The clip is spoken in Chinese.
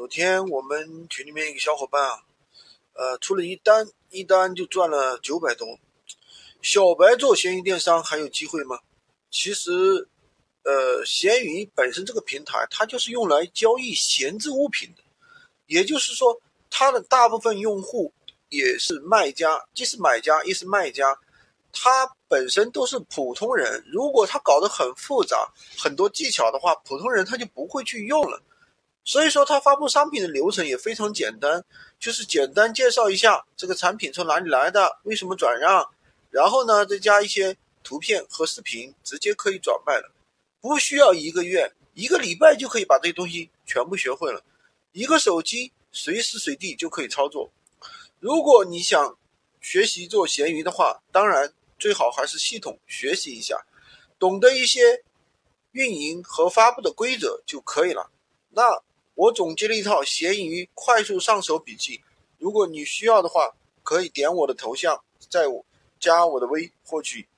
昨天我们群里面一个小伙伴啊，呃，出了一单，一单就赚了九百多。小白做闲鱼电商还有机会吗？其实，呃，闲鱼本身这个平台，它就是用来交易闲置物品的，也就是说，它的大部分用户也是卖家，既是买家也是卖家，他本身都是普通人。如果他搞得很复杂，很多技巧的话，普通人他就不会去用了。所以说，他发布商品的流程也非常简单，就是简单介绍一下这个产品从哪里来的，为什么转让，然后呢，再加一些图片和视频，直接可以转卖了，不需要一个月，一个礼拜就可以把这些东西全部学会了，一个手机随时随地就可以操作。如果你想学习做闲鱼的话，当然最好还是系统学习一下，懂得一些运营和发布的规则就可以了。那。我总结了一套闲鱼快速上手笔记，如果你需要的话，可以点我的头像，在我加我的微获取